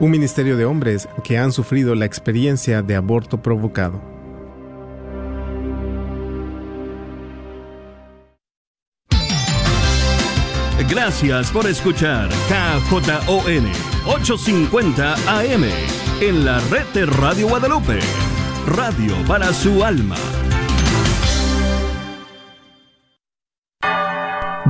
un ministerio de hombres que han sufrido la experiencia de aborto provocado. Gracias por escuchar KJON 850 AM en la red de Radio Guadalupe. Radio para su alma.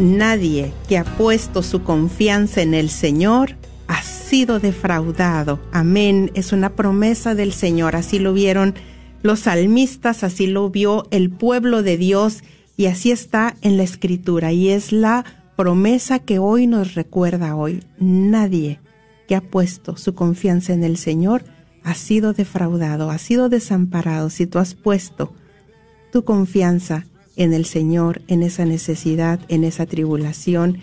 Nadie que ha puesto su confianza en el Señor ha sido defraudado. Amén. Es una promesa del Señor. Así lo vieron los salmistas, así lo vio el pueblo de Dios y así está en la escritura. Y es la promesa que hoy nos recuerda hoy. Nadie que ha puesto su confianza en el Señor ha sido defraudado, ha sido desamparado. Si tú has puesto tu confianza en el Señor, en esa necesidad, en esa tribulación,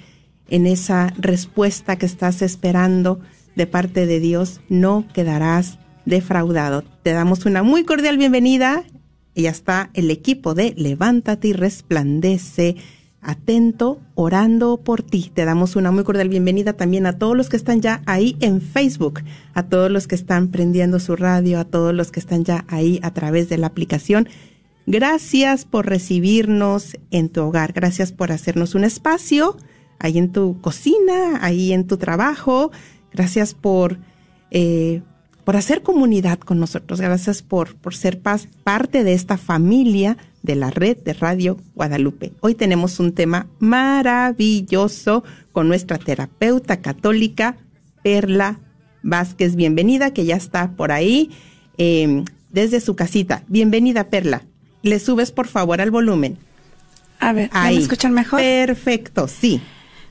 en esa respuesta que estás esperando de parte de Dios, no quedarás defraudado. Te damos una muy cordial bienvenida. Y ya está el equipo de Levántate y Resplandece, atento, orando por ti. Te damos una muy cordial bienvenida también a todos los que están ya ahí en Facebook, a todos los que están prendiendo su radio, a todos los que están ya ahí a través de la aplicación. Gracias por recibirnos en tu hogar. Gracias por hacernos un espacio ahí en tu cocina, ahí en tu trabajo. Gracias por, eh, por hacer comunidad con nosotros. Gracias por, por ser parte de esta familia de la red de Radio Guadalupe. Hoy tenemos un tema maravilloso con nuestra terapeuta católica, Perla Vázquez. Bienvenida, que ya está por ahí eh, desde su casita. Bienvenida, Perla. Le subes por favor al volumen. A ver, ¿ya ¿me escuchan mejor? Perfecto, sí.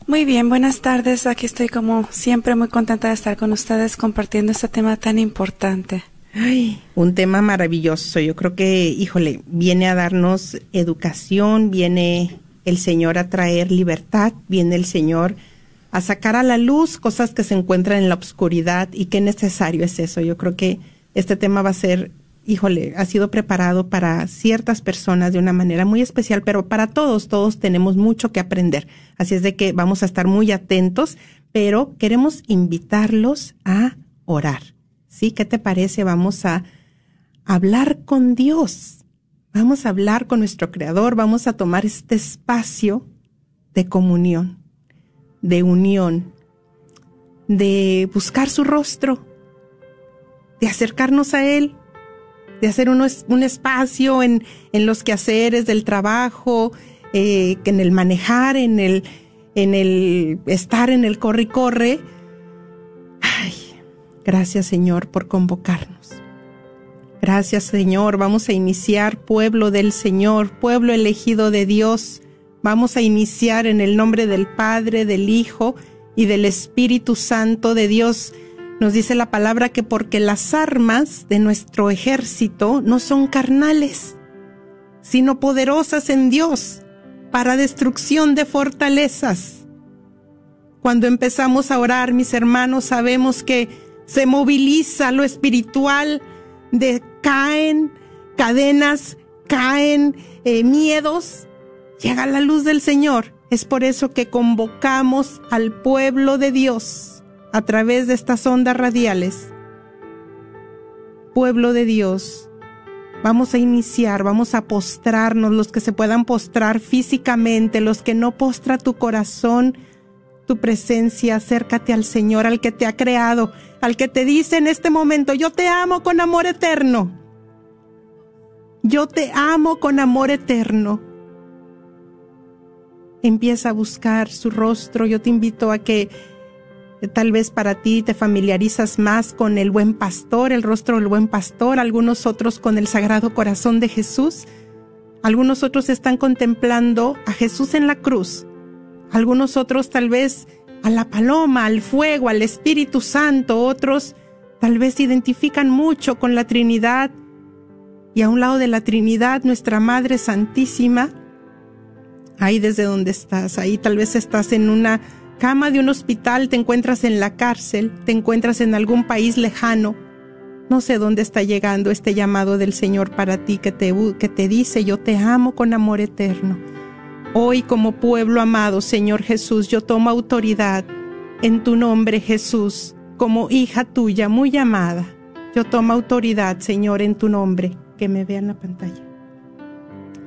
Muy bien, buenas tardes. Aquí estoy como siempre muy contenta de estar con ustedes compartiendo este tema tan importante. Ay, un tema maravilloso. Yo creo que, híjole, viene a darnos educación, viene el Señor a traer libertad, viene el Señor a sacar a la luz cosas que se encuentran en la oscuridad y qué necesario es eso. Yo creo que este tema va a ser, híjole, ha sido preparado para ciertas personas de una manera muy especial, pero para todos, todos tenemos mucho que aprender. Así es de que vamos a estar muy atentos, pero queremos invitarlos a orar. ¿Sí? ¿Qué te parece? Vamos a hablar con Dios. Vamos a hablar con nuestro Creador. Vamos a tomar este espacio de comunión, de unión, de buscar su rostro, de acercarnos a Él, de hacer un espacio en, en los quehaceres del trabajo, eh, en el manejar, en el, en el estar en el corre y corre Ay, gracias Señor por convocarnos. Gracias Señor, vamos a iniciar pueblo del Señor, pueblo elegido de Dios. Vamos a iniciar en el nombre del Padre, del Hijo y del Espíritu Santo de Dios. Nos dice la palabra que porque las armas de nuestro ejército no son carnales, sino poderosas en Dios para destrucción de fortalezas. Cuando empezamos a orar, mis hermanos, sabemos que se moviliza lo espiritual, de caen cadenas, caen eh, miedos, llega la luz del Señor. Es por eso que convocamos al pueblo de Dios a través de estas ondas radiales. Pueblo de Dios, vamos a iniciar, vamos a postrarnos, los que se puedan postrar físicamente, los que no postra tu corazón, tu presencia, acércate al Señor, al que te ha creado, al que te dice en este momento, yo te amo con amor eterno. Yo te amo con amor eterno. Empieza a buscar su rostro. Yo te invito a que tal vez para ti te familiarizas más con el buen pastor, el rostro del buen pastor, algunos otros con el sagrado corazón de Jesús. Algunos otros están contemplando a Jesús en la cruz. Algunos otros tal vez a la paloma, al fuego, al Espíritu Santo. Otros tal vez se identifican mucho con la Trinidad. Y a un lado de la Trinidad, nuestra Madre Santísima, ahí desde donde estás, ahí tal vez estás en una cama de un hospital, te encuentras en la cárcel, te encuentras en algún país lejano. No sé dónde está llegando este llamado del Señor para ti que te, que te dice, yo te amo con amor eterno. Hoy como pueblo amado, Señor Jesús, yo tomo autoridad en tu nombre, Jesús, como hija tuya muy amada. Yo tomo autoridad, Señor, en tu nombre. Que me vean la pantalla.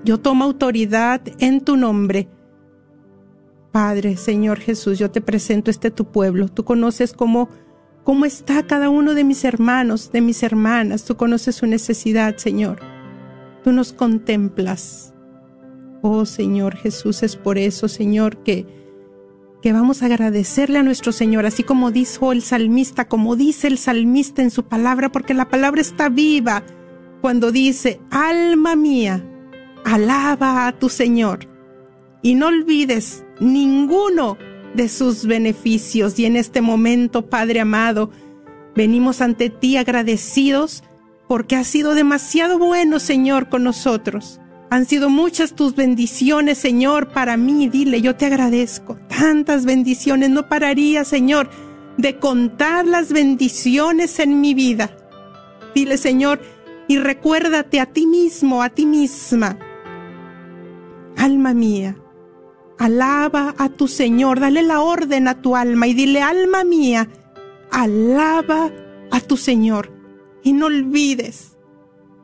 Yo tomo autoridad en tu nombre. Padre, Señor Jesús, yo te presento este tu pueblo. Tú conoces cómo, cómo está cada uno de mis hermanos, de mis hermanas. Tú conoces su necesidad, Señor. Tú nos contemplas. Oh Señor Jesús, es por eso, Señor, que, que vamos a agradecerle a nuestro Señor, así como dijo el salmista, como dice el salmista en su palabra, porque la palabra está viva cuando dice, alma mía, alaba a tu Señor y no olvides ninguno de sus beneficios. Y en este momento, Padre amado, venimos ante ti agradecidos porque has sido demasiado bueno, Señor, con nosotros. Han sido muchas tus bendiciones, Señor, para mí. Dile, yo te agradezco. Tantas bendiciones. No pararía, Señor, de contar las bendiciones en mi vida. Dile, Señor, y recuérdate a ti mismo, a ti misma. Alma mía, alaba a tu Señor. Dale la orden a tu alma y dile, alma mía, alaba a tu Señor. Y no olvides,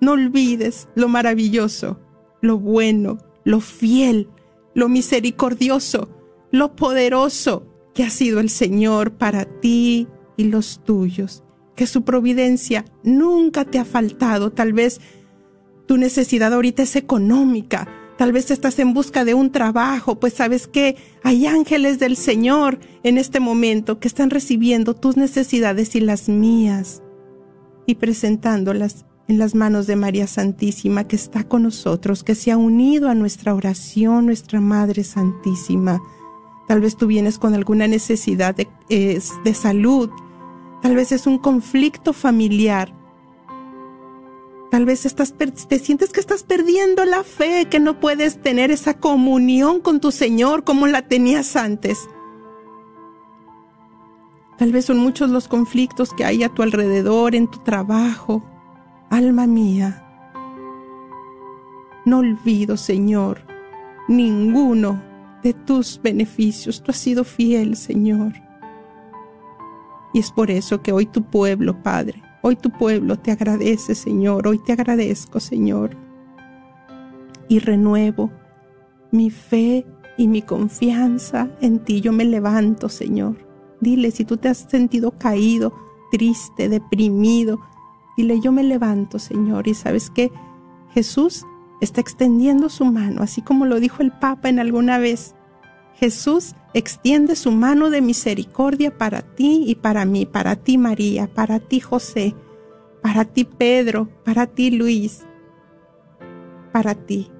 no olvides lo maravilloso lo bueno, lo fiel, lo misericordioso, lo poderoso que ha sido el Señor para ti y los tuyos. Que su providencia nunca te ha faltado. Tal vez tu necesidad ahorita es económica. Tal vez estás en busca de un trabajo, pues sabes que hay ángeles del Señor en este momento que están recibiendo tus necesidades y las mías y presentándolas en las manos de María Santísima que está con nosotros, que se ha unido a nuestra oración, nuestra Madre Santísima. Tal vez tú vienes con alguna necesidad de, de salud, tal vez es un conflicto familiar, tal vez estás, te sientes que estás perdiendo la fe, que no puedes tener esa comunión con tu Señor como la tenías antes. Tal vez son muchos los conflictos que hay a tu alrededor, en tu trabajo, Alma mía, no olvido, Señor, ninguno de tus beneficios. Tú has sido fiel, Señor. Y es por eso que hoy tu pueblo, Padre, hoy tu pueblo te agradece, Señor. Hoy te agradezco, Señor. Y renuevo mi fe y mi confianza en ti. Yo me levanto, Señor. Dile si tú te has sentido caído, triste, deprimido, Dile, yo me levanto, Señor, y sabes que Jesús está extendiendo su mano, así como lo dijo el Papa en alguna vez. Jesús extiende su mano de misericordia para ti y para mí, para ti María, para ti José, para ti Pedro, para ti Luis, para ti.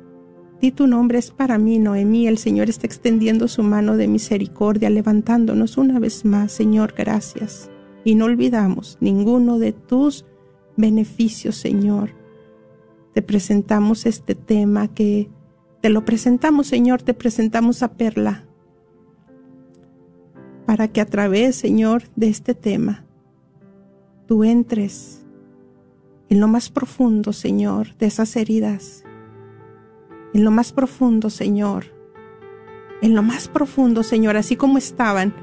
Di tu nombre es para mí, Noemí. El Señor está extendiendo su mano de misericordia, levantándonos una vez más. Señor, gracias. Y no olvidamos ninguno de tus beneficios, Señor. Te presentamos este tema que te lo presentamos, Señor, te presentamos a Perla, para que a través, Señor, de este tema, tú entres en lo más profundo, Señor, de esas heridas, en lo más profundo, Señor, en lo más profundo, Señor, así como estaban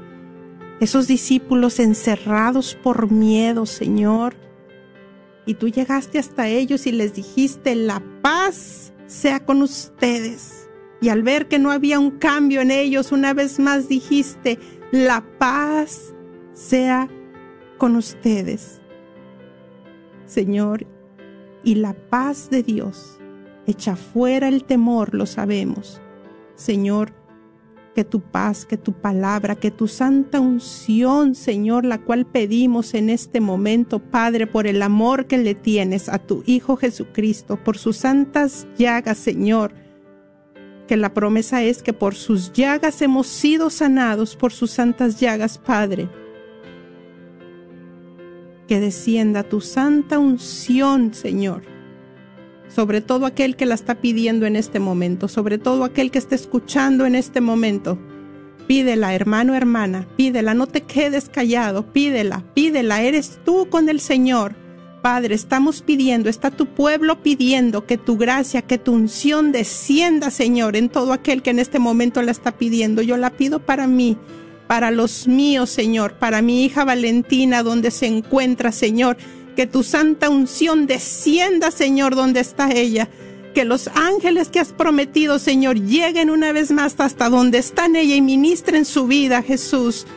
esos discípulos encerrados por miedo, Señor, y tú llegaste hasta ellos y les dijiste, la paz sea con ustedes. Y al ver que no había un cambio en ellos, una vez más dijiste, la paz sea con ustedes. Señor, y la paz de Dios echa fuera el temor, lo sabemos. Señor, que tu paz, que tu palabra, que tu santa unción, Señor, la cual pedimos en este momento, Padre, por el amor que le tienes a tu Hijo Jesucristo, por sus santas llagas, Señor, que la promesa es que por sus llagas hemos sido sanados, por sus santas llagas, Padre. Que descienda tu santa unción, Señor, sobre todo aquel que la está pidiendo en este momento, sobre todo aquel que está escuchando en este momento. Pídela, hermano, hermana, pídela, no te quedes callado, pídela, pídela, eres tú con el Señor. Padre, estamos pidiendo, está tu pueblo pidiendo que tu gracia, que tu unción descienda, Señor, en todo aquel que en este momento la está pidiendo. Yo la pido para mí, para los míos, Señor, para mi hija Valentina, donde se encuentra, Señor que tu santa unción descienda, Señor, donde está ella. Que los ángeles que has prometido, Señor, lleguen una vez más hasta donde están ella y ministren su vida, Jesús.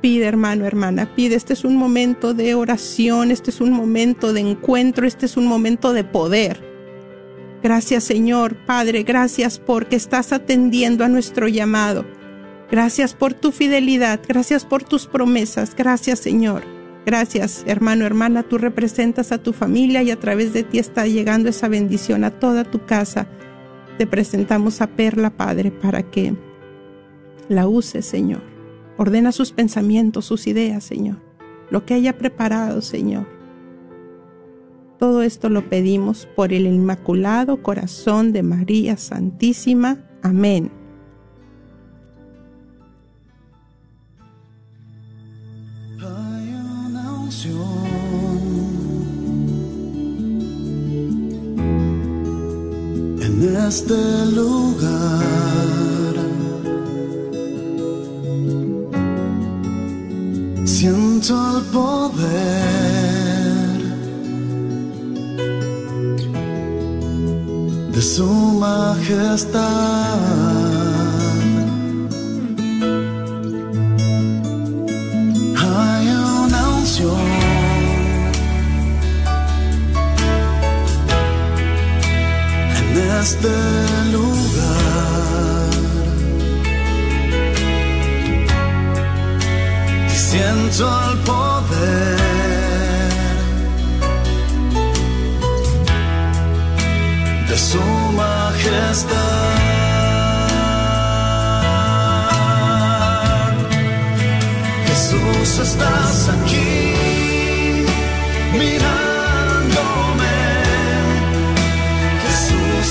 Pide, hermano, hermana, pide. Este es un momento de oración, este es un momento de encuentro, este es un momento de poder. Gracias, Señor, Padre, gracias porque estás atendiendo a nuestro llamado. Gracias por tu fidelidad, gracias por tus promesas, gracias Señor. Gracias, hermano, hermana, tú representas a tu familia y a través de ti está llegando esa bendición a toda tu casa. Te presentamos a Perla, Padre, para que la uses, Señor. Ordena sus pensamientos, sus ideas, Señor. Lo que haya preparado, Señor. Todo esto lo pedimos por el Inmaculado Corazón de María Santísima. Amén. en este lugar. Siento el poder de su majestad. este siento el poder de su majestad. Jesús, estás aquí. Mira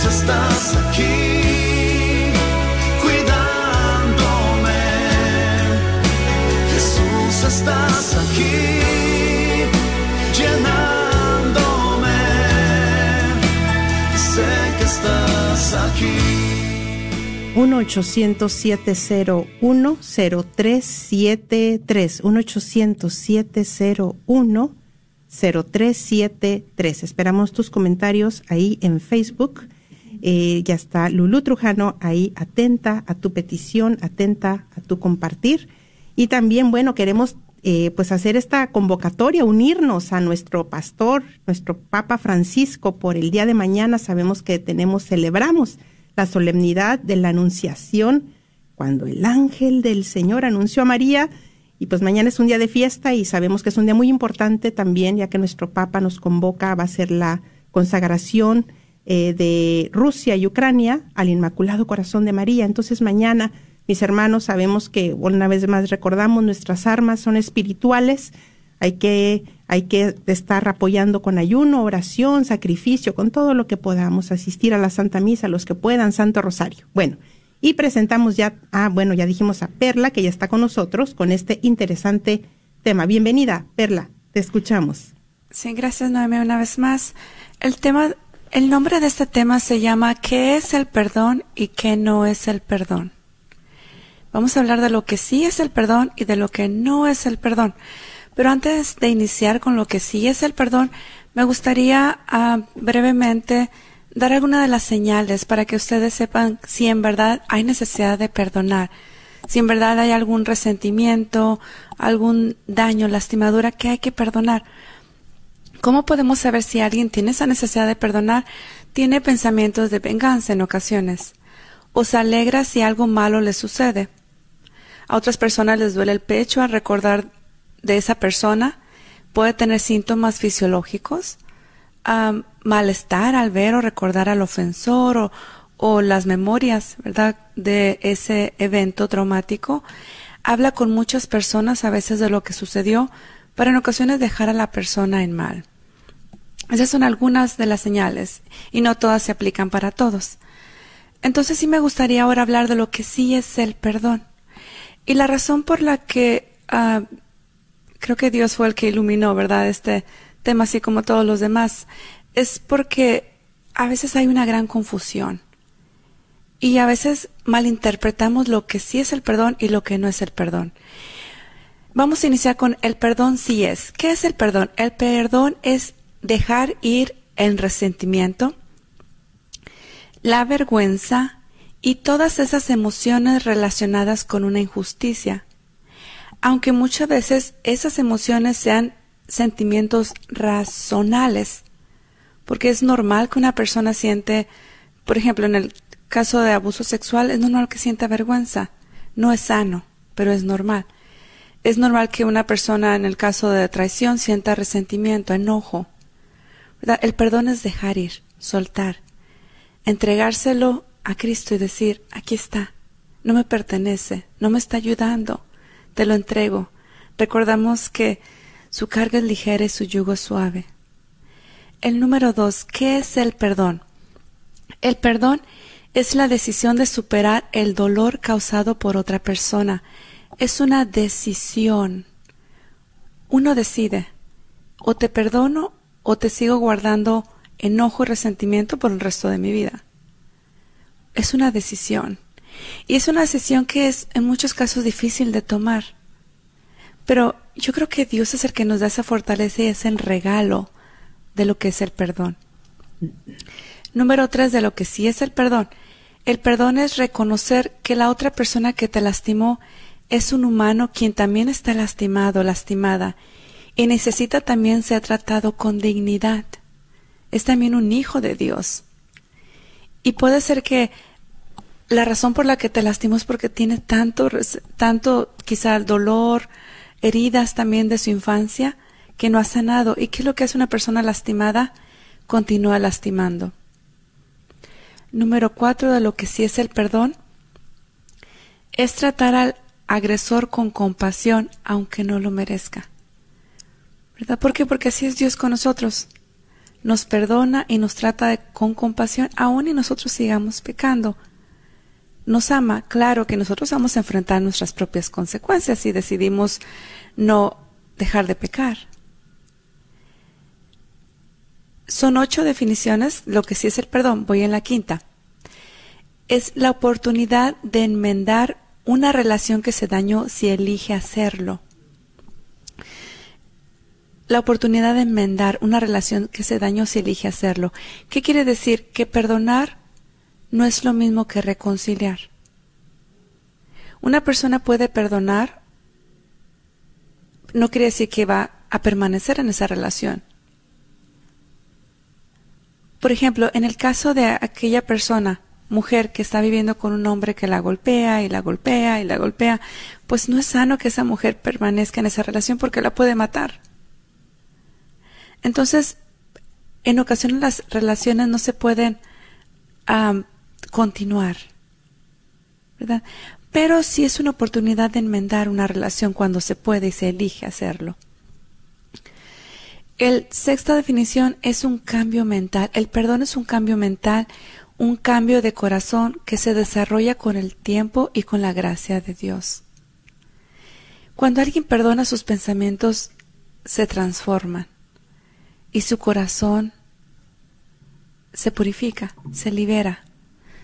estás aquí 1-800-701-0373. 1-800-701-0373. Esperamos tus comentarios ahí en Facebook eh, ya está Lulu Trujano ahí atenta a tu petición, atenta a tu compartir. Y también, bueno, queremos eh, pues hacer esta convocatoria, unirnos a nuestro pastor, nuestro Papa Francisco por el día de mañana. Sabemos que tenemos, celebramos la solemnidad de la Anunciación, cuando el ángel del Señor anunció a María, y pues mañana es un día de fiesta y sabemos que es un día muy importante también, ya que nuestro Papa nos convoca, va a ser la consagración eh, de Rusia y Ucrania al Inmaculado Corazón de María. Entonces mañana, mis hermanos, sabemos que una vez más recordamos nuestras armas son espirituales, hay que, hay que estar apoyando con ayuno, oración, sacrificio, con todo lo que podamos, asistir a la Santa Misa, los que puedan, Santo Rosario. Bueno, y presentamos ya, ah, bueno, ya dijimos a Perla, que ya está con nosotros, con este interesante tema. Bienvenida, Perla, te escuchamos. Sí, gracias, Noemi, una vez más. El tema, el nombre de este tema se llama ¿Qué es el perdón y qué no es el perdón? Vamos a hablar de lo que sí es el perdón y de lo que no es el perdón. Pero antes de iniciar con lo que sí es el perdón, me gustaría ah, brevemente dar alguna de las señales para que ustedes sepan si en verdad hay necesidad de perdonar, si en verdad hay algún resentimiento, algún daño, lastimadura que hay que perdonar. ¿Cómo podemos saber si alguien tiene esa necesidad de perdonar? Tiene pensamientos de venganza en ocasiones. O se alegra si algo malo le sucede. A otras personas les duele el pecho al recordar de esa persona. Puede tener síntomas fisiológicos malestar al ver o recordar al ofensor o, las memorias, ¿verdad?, de ese evento traumático. Habla con muchas personas a veces de lo que sucedió, para en ocasiones dejar a la persona en mal. Esas son algunas de las señales y no todas se aplican para todos. Entonces sí me gustaría ahora hablar de lo que sí es el perdón. Y la razón por la que ah, creo que Dios fue el que iluminó, ¿verdad?, este tema así como todos los demás, es porque a veces hay una gran confusión y a veces malinterpretamos lo que sí es el perdón y lo que no es el perdón. Vamos a iniciar con el perdón sí es. ¿Qué es el perdón? El perdón es dejar ir el resentimiento, la vergüenza y todas esas emociones relacionadas con una injusticia. Aunque muchas veces esas emociones sean sentimientos razonales, porque es normal que una persona siente, por ejemplo, en el caso de abuso sexual, es normal que sienta vergüenza. No es sano, pero es normal. Es normal que una persona en el caso de traición sienta resentimiento, enojo. El perdón es dejar ir, soltar, entregárselo a Cristo y decir, aquí está, no me pertenece, no me está ayudando, te lo entrego. Recordamos que su carga es ligera y su yugo es suave. El número dos, ¿qué es el perdón? El perdón es la decisión de superar el dolor causado por otra persona. Es una decisión. Uno decide, o te perdono o te sigo guardando enojo y resentimiento por el resto de mi vida. Es una decisión. Y es una decisión que es en muchos casos difícil de tomar. Pero yo creo que Dios es el que nos da esa fortaleza y es el regalo de lo que es el perdón. Número tres, de lo que sí es el perdón. El perdón es reconocer que la otra persona que te lastimó es un humano quien también está lastimado, lastimada, y necesita también ser tratado con dignidad. Es también un hijo de Dios. Y puede ser que la razón por la que te lastimó es porque tiene tanto, tanto quizá dolor, heridas también de su infancia que no ha sanado. ¿Y qué es lo que hace una persona lastimada? Continúa lastimando. Número cuatro de lo que sí es el perdón es tratar al agresor con compasión aunque no lo merezca. ¿Verdad? ¿Por qué? Porque así es Dios con nosotros. Nos perdona y nos trata con compasión aun y nosotros sigamos pecando nos ama, claro que nosotros vamos a enfrentar nuestras propias consecuencias si decidimos no dejar de pecar. Son ocho definiciones, lo que sí es el perdón, voy en la quinta. Es la oportunidad de enmendar una relación que se dañó si elige hacerlo. La oportunidad de enmendar una relación que se dañó si elige hacerlo. ¿Qué quiere decir? Que perdonar no es lo mismo que reconciliar. Una persona puede perdonar, no quiere decir que va a permanecer en esa relación. Por ejemplo, en el caso de aquella persona mujer que está viviendo con un hombre que la golpea y la golpea y la golpea, pues no es sano que esa mujer permanezca en esa relación porque la puede matar. Entonces, en ocasiones las relaciones no se pueden continuar, ¿verdad? Pero sí es una oportunidad de enmendar una relación cuando se puede y se elige hacerlo. El sexta definición es un cambio mental. El perdón es un cambio mental, un cambio de corazón que se desarrolla con el tiempo y con la gracia de Dios. Cuando alguien perdona sus pensamientos se transforman y su corazón se purifica, se libera,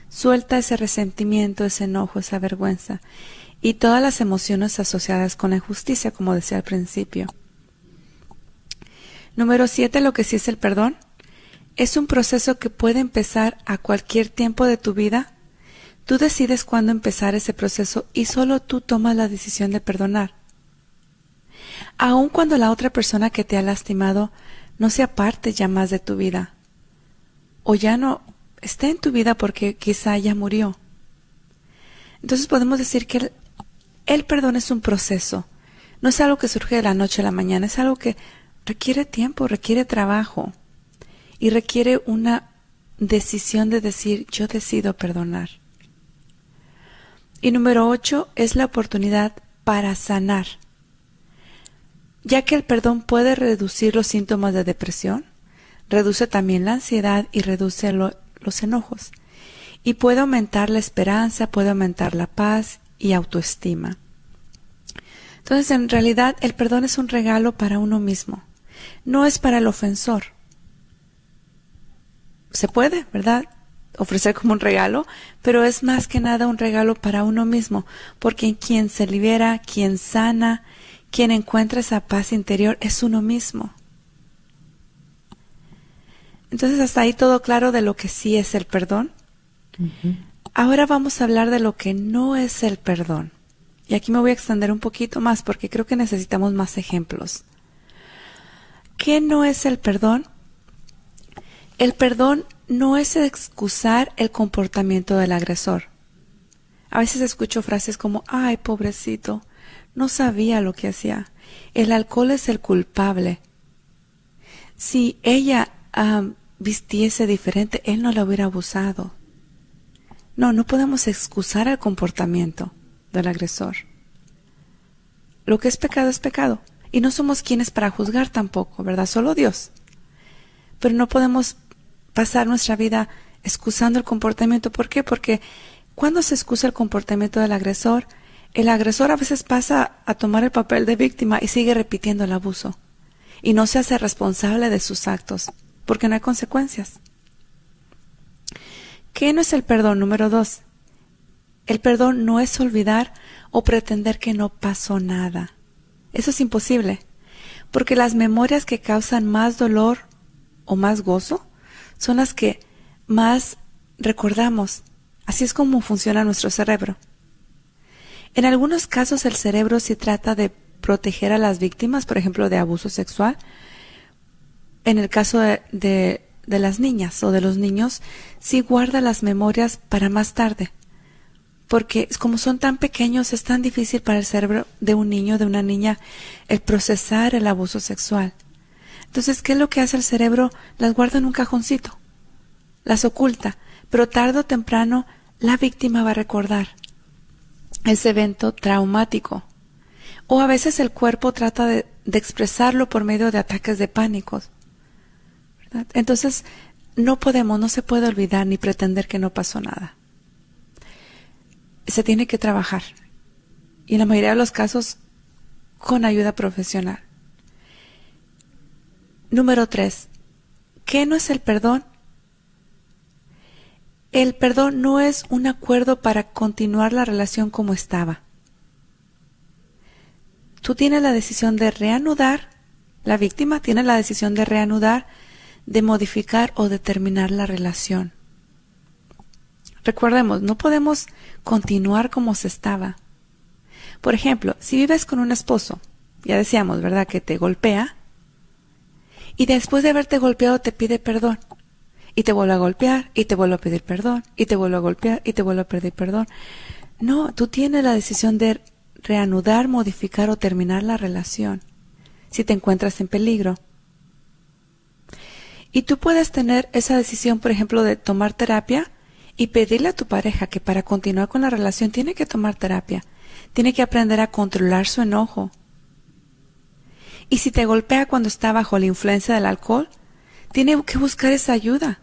suelta ese resentimiento, ese enojo, esa vergüenza y todas las emociones asociadas con la injusticia, como decía al principio. Número siete, lo que sí es el perdón. Es un proceso que puede empezar a cualquier tiempo de tu vida. Tú decides cuándo empezar ese proceso y solo tú tomas la decisión de perdonar. Aun cuando la otra persona que te ha lastimado no sea parte ya más de tu vida, o ya no esté en tu vida porque quizá ya murió. Entonces podemos decir que el, perdón es un proceso, no es algo que surge de la noche a la mañana, es algo que requiere tiempo, requiere trabajo y requiere una decisión de decir yo decido perdonar. Y número ocho es la oportunidad para sanar, ya que el perdón puede reducir los síntomas de depresión, reduce también la ansiedad y reduce los enojos, y puede aumentar la esperanza, puede aumentar la paz y autoestima. Entonces, en realidad, el perdón es un regalo para uno mismo no es para el ofensor. Se puede, ¿verdad? ofrecer como un regalo, pero es más que nada un regalo para uno mismo, porque quien se libera, quien sana, quien encuentra esa paz interior es uno mismo. Entonces, hasta ahí todo claro de lo que sí es el perdón. Ahora vamos a hablar de lo que no es el perdón. Y aquí me voy a extender un poquito más porque creo que necesitamos más ejemplos. ¿Qué no es el perdón? El perdón no es excusar el comportamiento del agresor. A veces escucho frases como, ay, pobrecito, no sabía lo que hacía. El alcohol es el culpable. Si ella vistiese diferente, él no la hubiera abusado. No, no podemos excusar el comportamiento del agresor. Lo que es pecado es pecado. Y no somos quienes para juzgar tampoco, ¿verdad? Solo Dios. Pero no podemos pasar nuestra vida excusando el comportamiento. ¿Por qué? Porque cuando se excusa el comportamiento del agresor, el agresor a veces pasa a tomar el papel de víctima y sigue repitiendo el abuso. Y no se hace responsable de sus actos, porque no hay consecuencias. ¿Qué no es el perdón? Número dos. El perdón no es olvidar o pretender que no pasó nada. Eso es imposible, porque las memorias que causan más dolor o más gozo son las que más recordamos. Así es como funciona nuestro cerebro. En algunos casos el cerebro sí trata de proteger a las víctimas, por ejemplo, de abuso sexual. En el caso de, de las niñas o de los niños, sí guarda las memorias para más tarde porque como son tan pequeños es tan difícil para el cerebro de un niño, de una niña, el procesar el abuso sexual. Entonces, ¿qué es lo que hace el cerebro? Las guarda en un cajoncito, las oculta, pero tarde o temprano la víctima va a recordar ese evento traumático. O a veces el cuerpo trata de, expresarlo por medio de ataques de Entonces, no podemos, no se puede olvidar ni pretender que no pasó nada se tiene que trabajar. Y en la mayoría de los casos con ayuda profesional. Número tres. ¿Qué no es el perdón? El perdón no es un acuerdo para continuar la relación como estaba. Tú tienes la decisión de reanudar, la víctima tiene la decisión de reanudar, de modificar o de terminar la relación. Recordemos, no podemos continuar como se estaba. Por ejemplo, si vives con un esposo, ya decíamos, ¿verdad?, que te golpea, y después de haberte golpeado te pide perdón, y te vuelve a golpear y te vuelve a pedir perdón y te vuelve a golpear y te vuelve a pedir perdón. No, tú tienes la decisión de reanudar, modificar o terminar la relación si te encuentras en peligro. Y tú puedes tener esa decisión, por ejemplo, de tomar terapia y pedirle a tu pareja que para continuar con la relación tiene que tomar terapia, tiene que aprender a controlar su enojo. Y si te golpea cuando está bajo la influencia del alcohol, tiene que buscar esa ayuda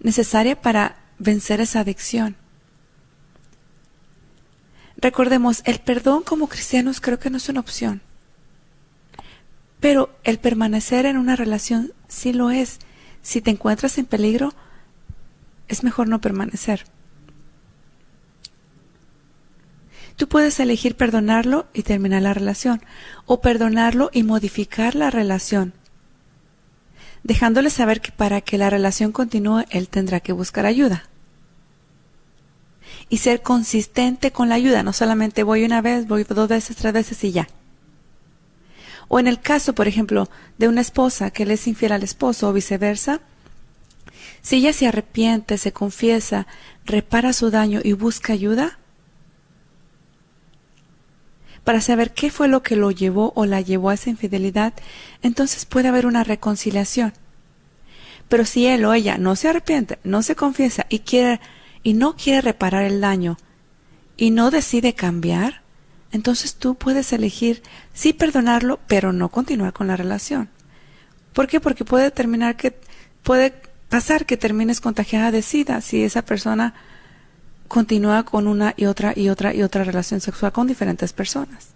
necesaria para vencer esa adicción. Recordemos, el perdón como cristianos creo que no es una opción. Pero el permanecer en una relación sí lo es. Si te encuentras en peligro, es mejor no permanecer. Tú puedes elegir perdonarlo y terminar la relación, o perdonarlo y modificar la relación, dejándole saber que para que la relación continúe él tendrá que buscar ayuda. Y ser consistente con la ayuda, no solamente voy una vez, voy dos veces, tres veces y ya. O en el caso, por ejemplo, de una esposa que le es infiel al esposo o viceversa, si ella se arrepiente, se confiesa, repara su daño y busca ayuda, para saber qué fue lo que lo llevó o la llevó a esa infidelidad, entonces puede haber una reconciliación. Pero si él o ella no se arrepiente, no se confiesa y quiere y no quiere reparar el daño y no decide cambiar, entonces tú puedes elegir sí perdonarlo, pero no continuar con la relación. ¿Por qué? Porque puede terminar que puede pasar que termines contagiada de SIDA si esa persona continúa con una y otra y otra y otra relación sexual con diferentes personas.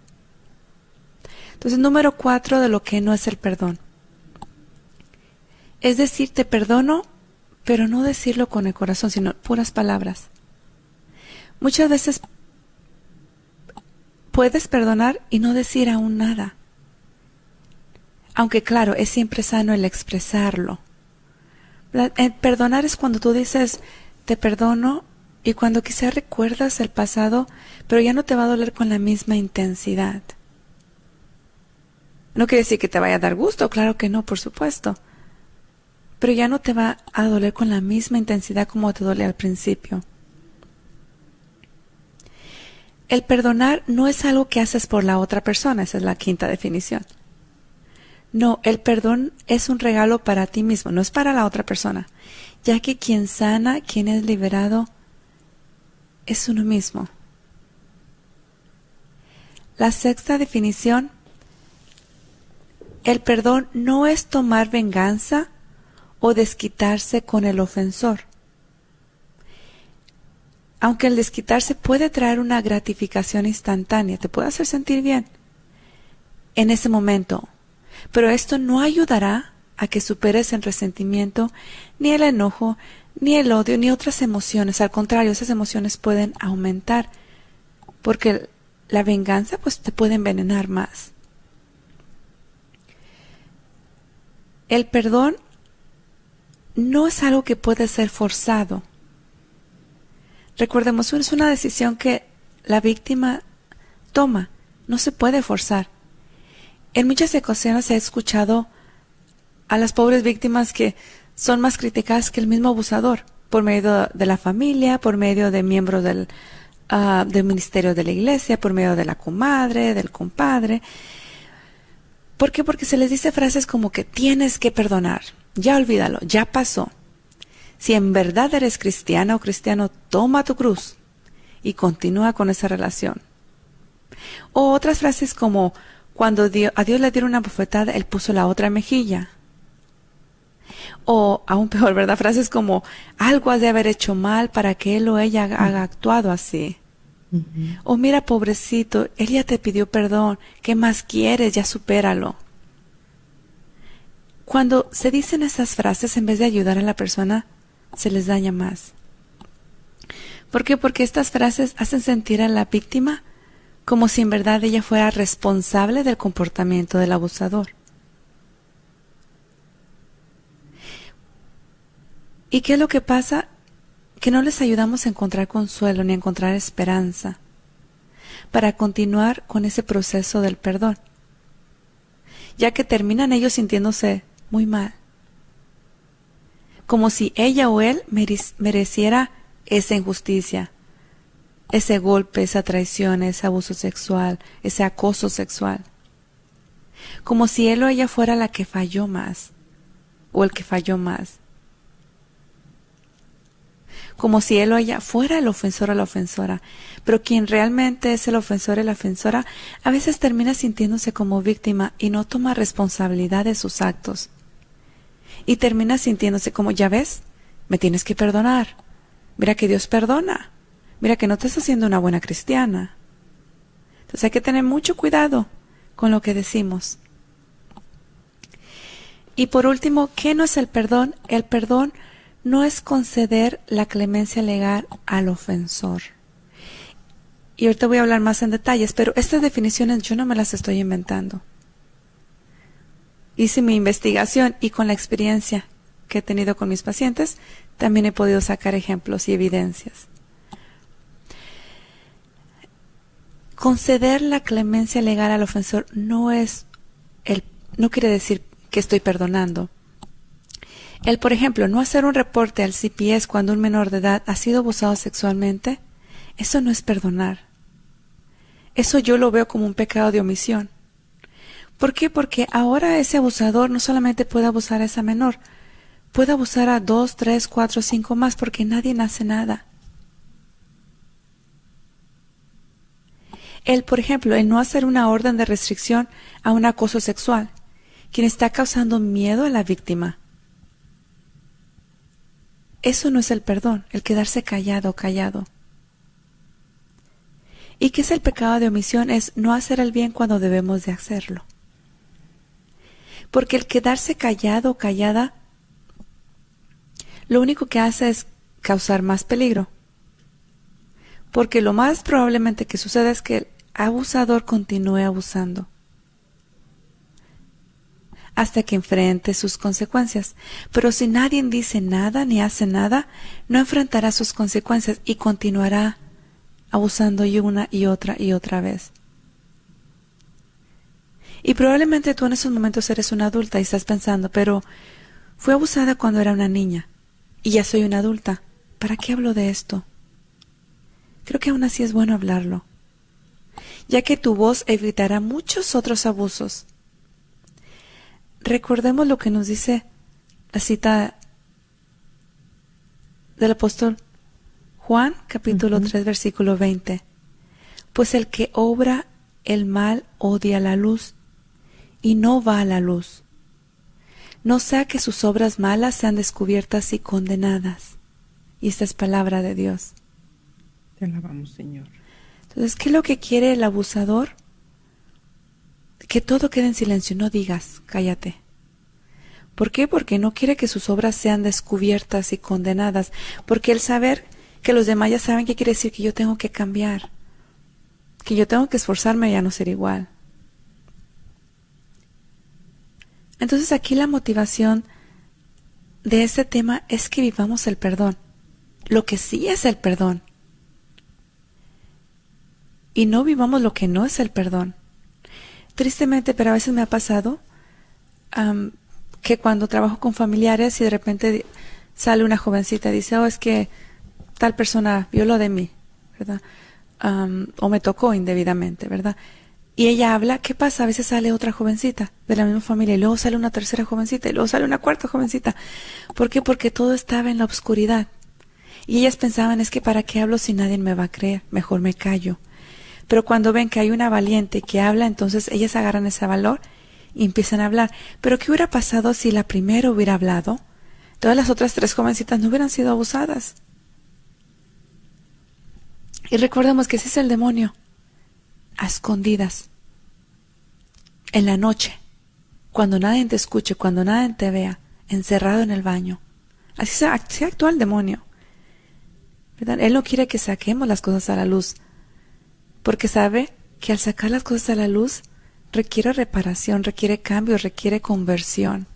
Entonces, número cuatro de lo que no es el perdón. Es decir, te perdono, pero no decirlo con el corazón, sino puras palabras. Muchas veces puedes perdonar y no decir aún nada. Aunque claro, es siempre sano el expresarlo. El perdonar es cuando tú dices, te perdono, y cuando quizá recuerdas el pasado, pero ya no te va a doler con la misma intensidad. No quiere decir que te vaya a dar gusto, claro que no, por supuesto. Pero ya no te va a doler con la misma intensidad como te duele al principio. El perdonar no es algo que haces por la otra persona, esa es la quinta definición. No, el perdón es un regalo para ti mismo, no es para la otra persona, ya que quien sana, quien es liberado, es uno mismo. La sexta definición, el perdón no es tomar venganza o desquitarse con el ofensor aunque el desquitarse puede traer una gratificación instantánea, te puede hacer sentir bien en ese momento, pero esto no ayudará a que superes el resentimiento, ni el enojo, ni el odio, ni otras emociones. Al contrario, esas emociones pueden aumentar, porque la venganza pues te puede envenenar más. El perdón no es algo que puede ser forzado. Recordemos, es una decisión que la víctima toma, no se puede forzar. En muchas ocasiones he escuchado a las pobres víctimas que son más criticadas que el mismo abusador, por medio de la familia, por medio de miembros del, ah, del ministerio de la iglesia, por medio de la comadre, del compadre. ¿Por qué? Porque se les dice frases como que tienes que perdonar, ya olvídalo, ya pasó. Si en verdad eres cristiana o cristiano, toma tu cruz y continúa con esa relación. O otras frases como, cuando a Dios le dieron una bofetada, Él puso la otra mejilla. O aún peor, ¿verdad? Frases como, algo has de haber hecho mal para que Él o ella haga actuado así. O mira, pobrecito, Él ya te pidió perdón, ¿qué más quieres? Ya supéralo. Cuando se dicen esas frases, en vez de ayudar a la persona, se les daña más. ¿Por qué? Porque estas frases hacen sentir a la víctima como si en verdad ella fuera responsable del comportamiento del abusador. ¿Y qué es lo que pasa? Que no les ayudamos a encontrar consuelo ni a encontrar esperanza para continuar con ese proceso del perdón, ya que terminan ellos sintiéndose muy mal como si ella o él merec- mereciera esa injusticia, ese golpe, esa traición, ese abuso sexual, ese acoso sexual. Como si él o ella fuera la que falló más, o el que falló más. Como si él o ella fuera el ofensor o la ofensora. Pero quien realmente es el ofensor y la ofensora a veces termina sintiéndose como víctima y no toma responsabilidad de sus actos. Y termina sintiéndose como, ya ves, me tienes que perdonar. Mira que Dios perdona. Mira que no te estás haciendo una buena cristiana. Entonces hay que tener mucho cuidado con lo que decimos. Y por último, ¿qué no es el perdón? El perdón no es conceder la clemencia legal al ofensor. Y ahorita voy a hablar más en detalles, pero estas definiciones yo no me las estoy inventando. Hice mi investigación y con la experiencia que he tenido con mis pacientes, también he podido sacar ejemplos y evidencias. Conceder la clemencia legal al ofensor no es el no quiere decir que estoy perdonando. El, por ejemplo, no hacer un reporte al CPS cuando un menor de edad ha sido abusado sexualmente, eso no es perdonar. Eso yo lo veo como un pecado de omisión. ¿Por qué? Porque ahora ese abusador no solamente puede abusar a esa menor, puede abusar a dos, tres, cuatro, cinco más porque nadie hace nada. El, por ejemplo, el no hacer una orden de restricción a un acoso sexual, quien está causando miedo a la víctima. Eso no es el perdón, el quedarse callado o callado. ¿Y qué es el pecado de omisión? Es no hacer el bien cuando debemos de hacerlo. Porque el quedarse callado o callada lo único que hace es causar más peligro. Porque lo más probablemente que suceda es que el abusador continúe abusando hasta que enfrente sus consecuencias. Pero si nadie dice nada ni hace nada, no enfrentará sus consecuencias y continuará abusando y una y otra y otra vez. Y probablemente tú en esos momentos eres una adulta y estás pensando, pero fui abusada cuando era una niña y ya soy una adulta. ¿Para qué hablo de esto? Creo que aún así es bueno hablarlo, ya que tu voz evitará muchos otros abusos. Recordemos lo que nos dice la cita del apóstol Juan, capítulo 3, versículo 20. Pues el que obra el mal odia la luz y no va a la luz. No sea que sus obras malas sean descubiertas y condenadas. Y esta es palabra de Dios. Te alabamos, Señor. Entonces, ¿qué es lo que quiere el abusador? Que todo quede en silencio, no digas, cállate. ¿Por qué? Porque no quiere que sus obras sean descubiertas y condenadas. Porque el saber que los demás ya saben qué quiere decir que yo tengo que cambiar. Que yo tengo que esforzarme ya no ser igual. Entonces aquí la motivación de este tema es que vivamos el perdón. Lo que sí es el perdón. Y no vivamos lo que no es el perdón. Tristemente, pero a veces me ha pasado que cuando trabajo con familiares y de repente sale una jovencita y dice, oh, es que tal persona violó de mí, ¿verdad? O me tocó indebidamente, ¿verdad? Y ella habla, ¿qué pasa? A veces sale otra jovencita de la misma familia y luego sale una tercera jovencita y luego sale una cuarta jovencita. ¿Por qué? Porque todo estaba en la oscuridad. Y ellas pensaban, es que para qué hablo si nadie me va a creer, mejor me callo. Pero cuando ven que hay una valiente que habla, entonces ellas agarran ese valor y empiezan a hablar. Pero ¿qué hubiera pasado si la primera hubiera hablado? Todas las otras tres jovencitas no hubieran sido abusadas. Y recordemos que ese es el demonio, a escondidas, en la noche, cuando nadie te escuche, cuando nadie te vea, encerrado en el baño. Así se, actúa el demonio. ¿verdad? Él no quiere que saquemos las cosas a la luz, porque sabe que al sacar las cosas a la luz requiere reparación, requiere cambio, requiere conversión.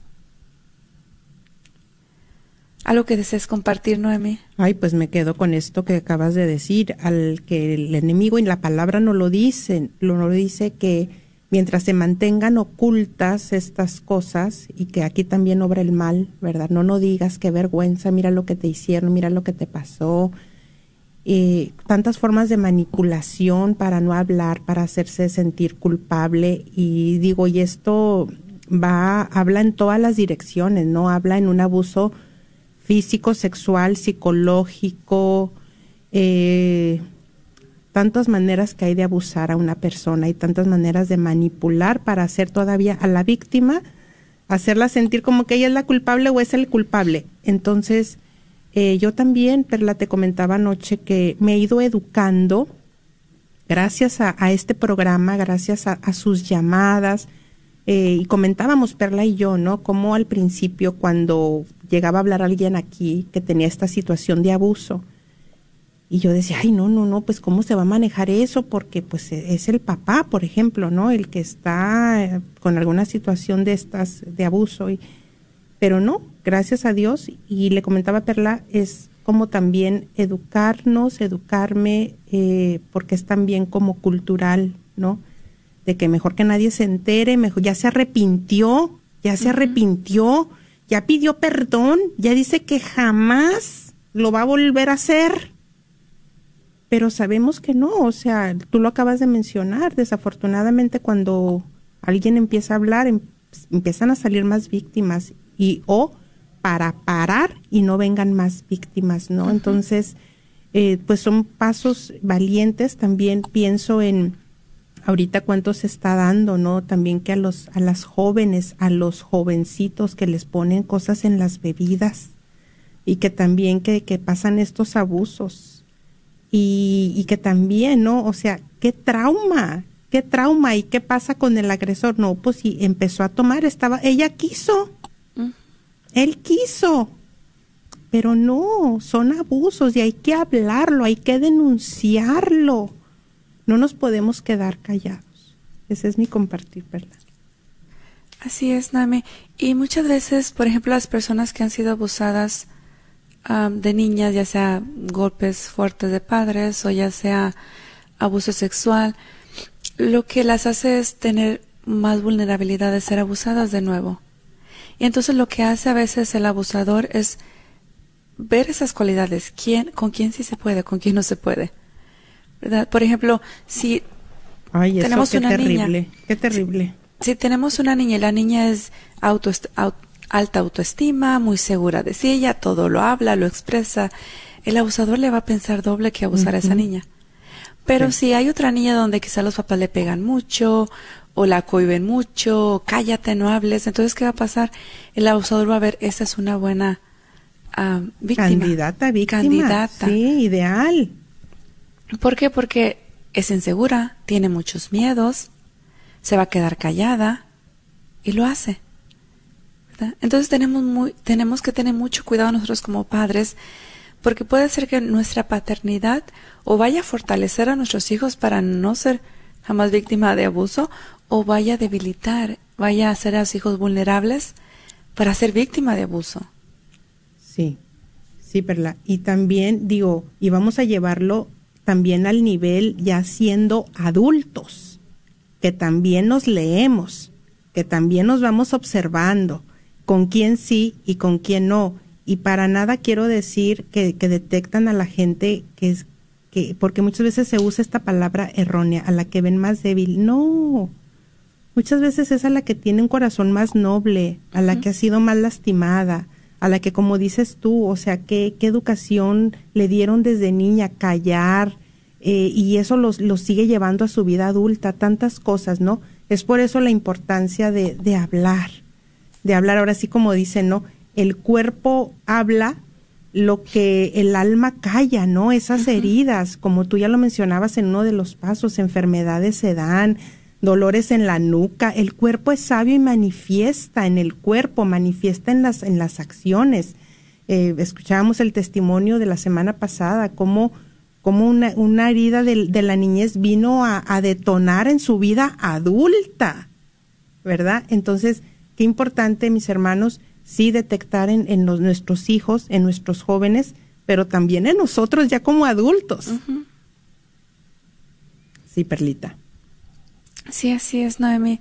¿Algo que desees compartir, Noemi? Ay, pues me quedo con esto que acabas de decir, al que el enemigo en la palabra no lo dice, no lo dice que mientras se mantengan ocultas estas cosas y que aquí también obra el mal, ¿verdad? No no digas qué vergüenza, mira lo que te hicieron, mira lo que te pasó. Eh, tantas formas de manipulación para no hablar, para hacerse sentir culpable y digo, y esto va, habla en todas las direcciones, ¿no? Habla en un abuso físico, sexual, psicológico, eh, tantas maneras que hay de abusar a una persona y tantas maneras de manipular para hacer todavía a la víctima, hacerla sentir como que ella es la culpable o es el culpable. Entonces, eh, yo también, Perla, te comentaba anoche que me he ido educando gracias a, este programa, gracias a, sus llamadas. Eh, y comentábamos, Perla y yo, ¿no? Como al principio, cuando llegaba a hablar alguien aquí que tenía esta situación de abuso, y yo decía, ay, no, no, no, pues cómo se va a manejar eso, porque pues e, es el papá, por ejemplo, ¿no? El que está eh, con alguna situación de estas, de abuso. Y, pero no, gracias a Dios, y le comentaba Perla, es como también educarnos, educarme, eh, porque es también como cultural, ¿no? De que mejor que nadie se entere, mejor, ya se arrepintió, ya se arrepintió, ya pidió perdón, ya dice que jamás lo va a volver a hacer. Pero sabemos que no, o sea, tú lo acabas de mencionar, desafortunadamente cuando alguien empieza a hablar, em, empiezan a salir más víctimas y o para parar y no vengan más víctimas, ¿no? Entonces, eh, pues son pasos valientes, también pienso en ahorita cuánto se está dando, ¿no? También que a los a las jóvenes, a los jovencitos que les ponen cosas en las bebidas y que también que, que pasan estos abusos y, que también, ¿no? O sea, qué trauma, qué trauma y qué pasa con el agresor. No, pues si empezó a tomar, estaba, ella quiso, mm. él quiso, pero no, son abusos y hay que hablarlo, hay que denunciarlo. No nos podemos quedar callados. Ese es mi compartir, ¿verdad? Así es, Name. Y muchas veces, por ejemplo, las personas que han sido abusadas, de niñas, ya sea golpes fuertes de padres o ya sea abuso sexual, lo que las hace es tener más vulnerabilidad de ser abusadas de nuevo. Y entonces lo que hace a veces el abusador es ver esas cualidades, quién, con quién sí se puede, con quién no se puede. ¿Verdad? Por ejemplo, si tenemos una niña, qué terrible. Si, tenemos una niña y la niña es auto, auto alta autoestima, muy segura de sí, ella todo lo habla, lo expresa, el abusador le va a pensar doble que abusar a esa niña. Pero si hay otra niña donde quizá los papás le pegan mucho o la cohiben mucho, cállate, no hables, entonces ¿qué va a pasar? El abusador va a ver, esta es una buena ah, víctima. Candidata, víctima. Candidata. Sí, ideal. ¿Por qué? Porque es insegura, tiene muchos miedos, se va a quedar callada y lo hace. Entonces tenemos, muy, tenemos que tener mucho cuidado nosotros como padres, porque puede ser que nuestra paternidad o vaya a fortalecer a nuestros hijos para no ser jamás víctima de abuso, o vaya a debilitar, vaya a hacer a los hijos vulnerables para ser víctima de abuso. Sí, sí, Perla. Y también digo, y vamos a llevarlo también al nivel ya siendo adultos, que también nos leemos, que también nos vamos observando, con quién sí y con quién no. Y para nada quiero decir que, detectan a la gente que es que, porque muchas veces se usa esta palabra errónea, a la que ven más débil. No, muchas veces es a la que tiene un corazón más noble, a la que ha sido más lastimada, a la que como dices tú, o sea, qué, qué educación le dieron desde niña, callar, eh, y eso los, los sigue llevando a su vida adulta, tantas cosas, ¿no? Es por eso la importancia de, de hablar, de hablar, ahora sí como dicen, ¿no? El cuerpo habla lo que el alma calla, ¿no? Esas heridas, como tú ya lo mencionabas en uno de los pasos, enfermedades se dan, dolores en la nuca, el cuerpo es sabio y manifiesta en el cuerpo, manifiesta en las, en las acciones. Eh, escuchábamos el testimonio de la semana pasada, cómo, cómo una, una herida de, de, la niñez vino a, a detonar en su vida adulta, ¿verdad? Entonces, Qué importante, mis hermanos, sí detectar en, los, nuestros hijos, en nuestros jóvenes, pero también en nosotros ya como adultos. Sí, Perlita. Sí, así es, Noemi.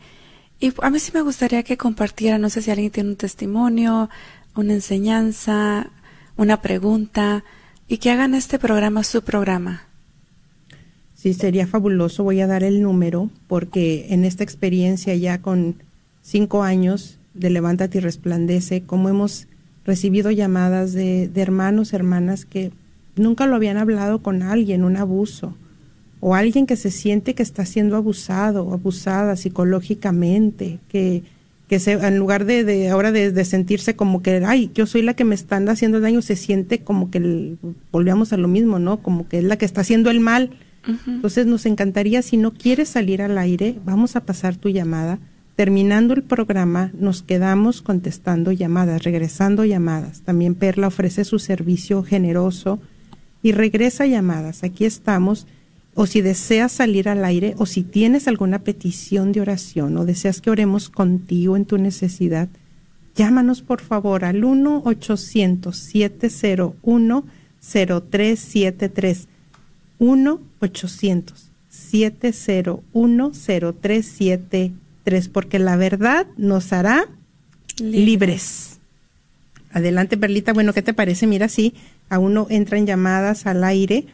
Y a mí sí me gustaría que compartiera, no sé si alguien tiene un testimonio, una enseñanza, una pregunta, y que hagan este programa su programa. Sí, sería fabuloso. Voy a dar el número porque en esta experiencia ya con cinco años de Levántate y Resplandece, como hemos recibido llamadas de, de hermanos, hermanas que nunca lo habían hablado con alguien, un abuso, o alguien que se siente que está siendo abusado o abusada psicológicamente, que, que se, en lugar de, de ahora de, de, sentirse como que, ay, yo soy la que me están haciendo daño, se siente como que el, volvemos a lo mismo, ¿no? Como que es la que está haciendo el mal. Uh -huh. Entonces nos encantaría, si no quieres salir al aire, vamos a pasar tu llamada. Terminando el programa, nos quedamos contestando llamadas, regresando llamadas. También Perla ofrece su servicio generoso y regresa llamadas. Aquí estamos. O si deseas salir al aire, o si tienes alguna petición de oración, o deseas que oremos contigo en tu necesidad, llámanos por favor al 1-800-701-0373. 1-800-701-0373, porque la verdad nos hará libres. libres. Adelante, Perlita. Bueno, ¿qué te parece? Mira, sí, a uno entran llamadas al aire.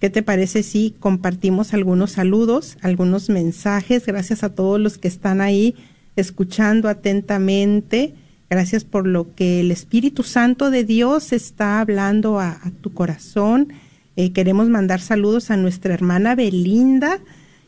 ¿Qué te parece si compartimos algunos saludos, algunos mensajes? Gracias a todos los que están ahí escuchando atentamente. Gracias por lo que el Espíritu Santo de Dios está hablando a, tu corazón. Eh, queremos mandar saludos a nuestra hermana Belinda,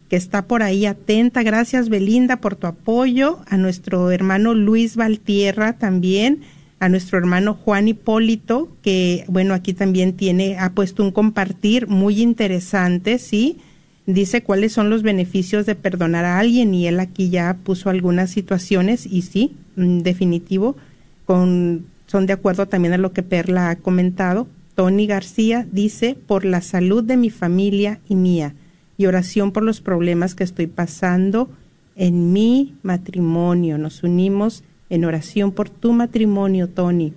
que está por ahí atenta. Gracias, Belinda, por tu apoyo. A nuestro hermano Luis Valtierra también a nuestro hermano Juan Hipólito, que bueno, aquí también tiene, ha puesto un compartir muy interesante, ¿sí? Dice cuáles son los beneficios de perdonar a alguien y él aquí ya puso algunas situaciones y sí, definitivo, con, son de acuerdo también a lo que Perla ha comentado. Tony García dice, por la salud de mi familia y mía, y oración por los problemas que estoy pasando en mi matrimonio. Nos unimos en oración por tu matrimonio, Tony.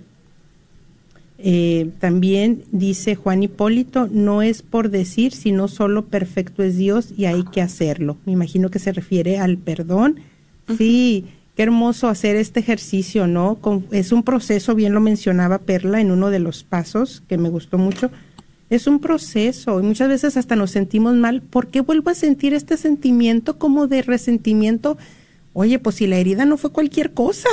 Eh, también dice Juan Hipólito, no es por decir, sino solo perfecto es Dios y hay que hacerlo. Me imagino que se refiere al perdón. Uh -huh. Sí, qué hermoso hacer este ejercicio, ¿no? Con, es un proceso, bien lo mencionaba Perla en uno de los pasos que me gustó mucho. Es un proceso y muchas veces hasta nos sentimos mal. ¿Por qué vuelvo a sentir este sentimiento como de resentimiento? Oye, pues si la herida no fue cualquier cosa,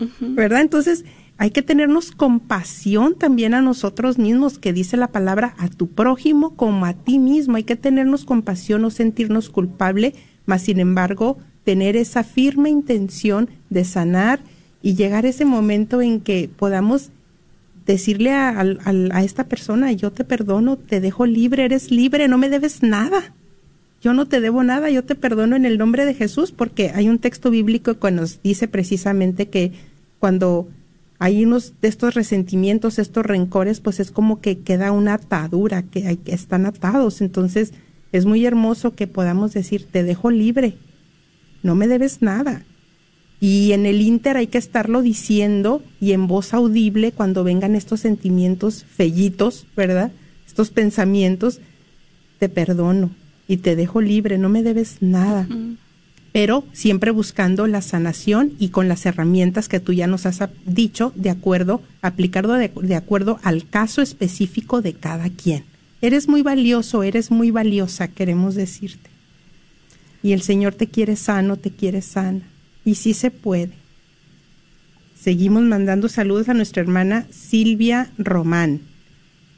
uh -huh. ¿verdad? Entonces hay que tenernos compasión también a nosotros mismos, que dice la palabra a tu prójimo como a ti mismo. Hay que tenernos compasión, no sentirnos culpable, mas sin embargo tener esa firme intención de sanar y llegar a ese momento en que podamos decirle a, a, a, esta persona, yo te perdono, te dejo libre, eres libre, no me debes nada. Yo no te debo nada, yo te perdono en el nombre de Jesús, porque hay un texto bíblico que nos dice precisamente que cuando hay unos de estos resentimientos, estos rencores, pues es como que queda una atadura, que, están atados. Entonces es muy hermoso que podamos decir, te dejo libre, no me debes nada. Y en el Inter hay que estarlo diciendo y en voz audible cuando vengan estos sentimientos fellitos, ¿verdad? Estos pensamientos, te perdono y te dejo libre, no me debes nada. Uh -huh. Pero siempre buscando la sanación y con las herramientas que tú ya nos has dicho, de acuerdo, aplicado de, de acuerdo al caso específico de cada quien. Eres muy valioso, eres muy valiosa, queremos decirte. Y el Señor te quiere sano, te quiere sana. Y sí se puede. Seguimos mandando saludos a nuestra hermana Silvia Román,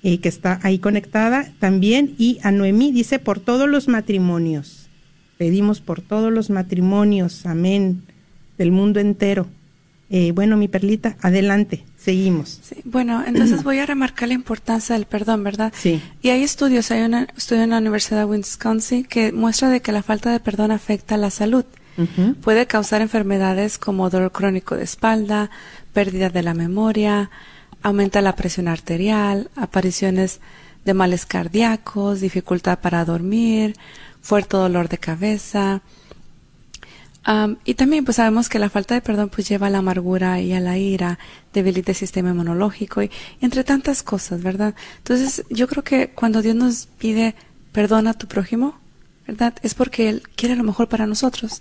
eh, que está ahí conectada también, y a Noemí dice por todos los matrimonios. Pedimos por todos los matrimonios, amén, del mundo entero. Eh, bueno, mi perlita, adelante, seguimos. Sí, bueno, entonces voy a remarcar la importancia del perdón, ¿verdad? Sí. Y hay estudios, hay un estudio en la Universidad de Wisconsin que muestra de que la falta de perdón afecta a la salud. Uh -huh. Puede causar enfermedades como dolor crónico de espalda, pérdida de la memoria, aumenta la presión arterial, apariciones de males cardíacos, dificultad para dormir, fuerte dolor de cabeza. Um, y también pues sabemos que la falta de perdón pues lleva a la amargura y a la ira, debilita el sistema inmunológico y entre tantas cosas, ¿verdad? Entonces yo creo que cuando Dios nos pide perdona a tu prójimo, ¿verdad? Es porque Él quiere lo mejor para nosotros.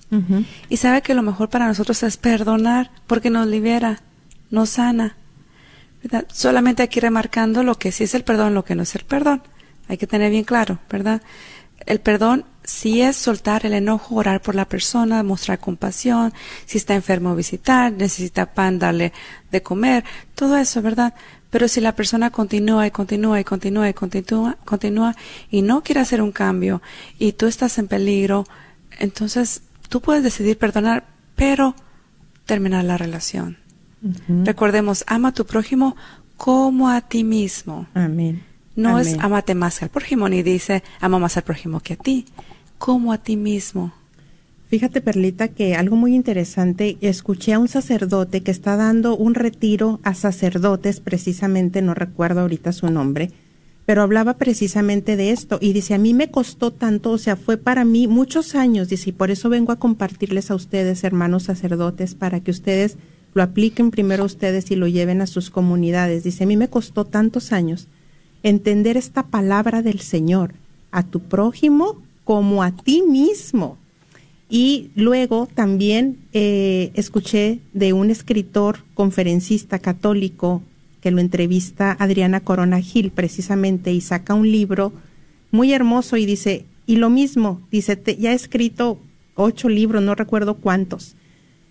Y sabe que lo mejor para nosotros es perdonar, porque nos libera, nos sana. Solamente aquí remarcando lo que sí es el perdón, lo que no es el perdón. Hay que tener bien claro, ¿verdad? El perdón sí es soltar el enojo, orar por la persona, mostrar compasión, si está enfermo visitar, necesita pan, darle de comer, todo eso, ¿verdad? Pero si la persona continúa y continúa y continúa y continúa, continúa y no quiere hacer un cambio y tú estás en peligro, entonces tú puedes decidir perdonar, pero terminar la relación. Recordemos, ama a tu prójimo como a ti mismo. Amén. No es amate más que al prójimo, ni dice ama más al prójimo que a ti, como a ti mismo. Fíjate, Perlita, que algo muy interesante, escuché a un sacerdote que está dando un retiro a sacerdotes, precisamente, no recuerdo ahorita su nombre, pero hablaba precisamente de esto y dice, a mí me costó tanto, o sea, fue para mí muchos años, dice, y por eso vengo a compartirles a ustedes, hermanos sacerdotes, para que ustedes lo apliquen primero ustedes y lo lleven a sus comunidades. Dice, a mí me costó tantos años entender esta palabra del Señor, a tu prójimo como a ti mismo. Y luego también eh, escuché de un escritor conferencista católico que lo entrevista Adriana Corona Gil precisamente y saca un libro muy hermoso y dice, y lo mismo, dice, te- ya he escrito ocho libros, no recuerdo cuántos.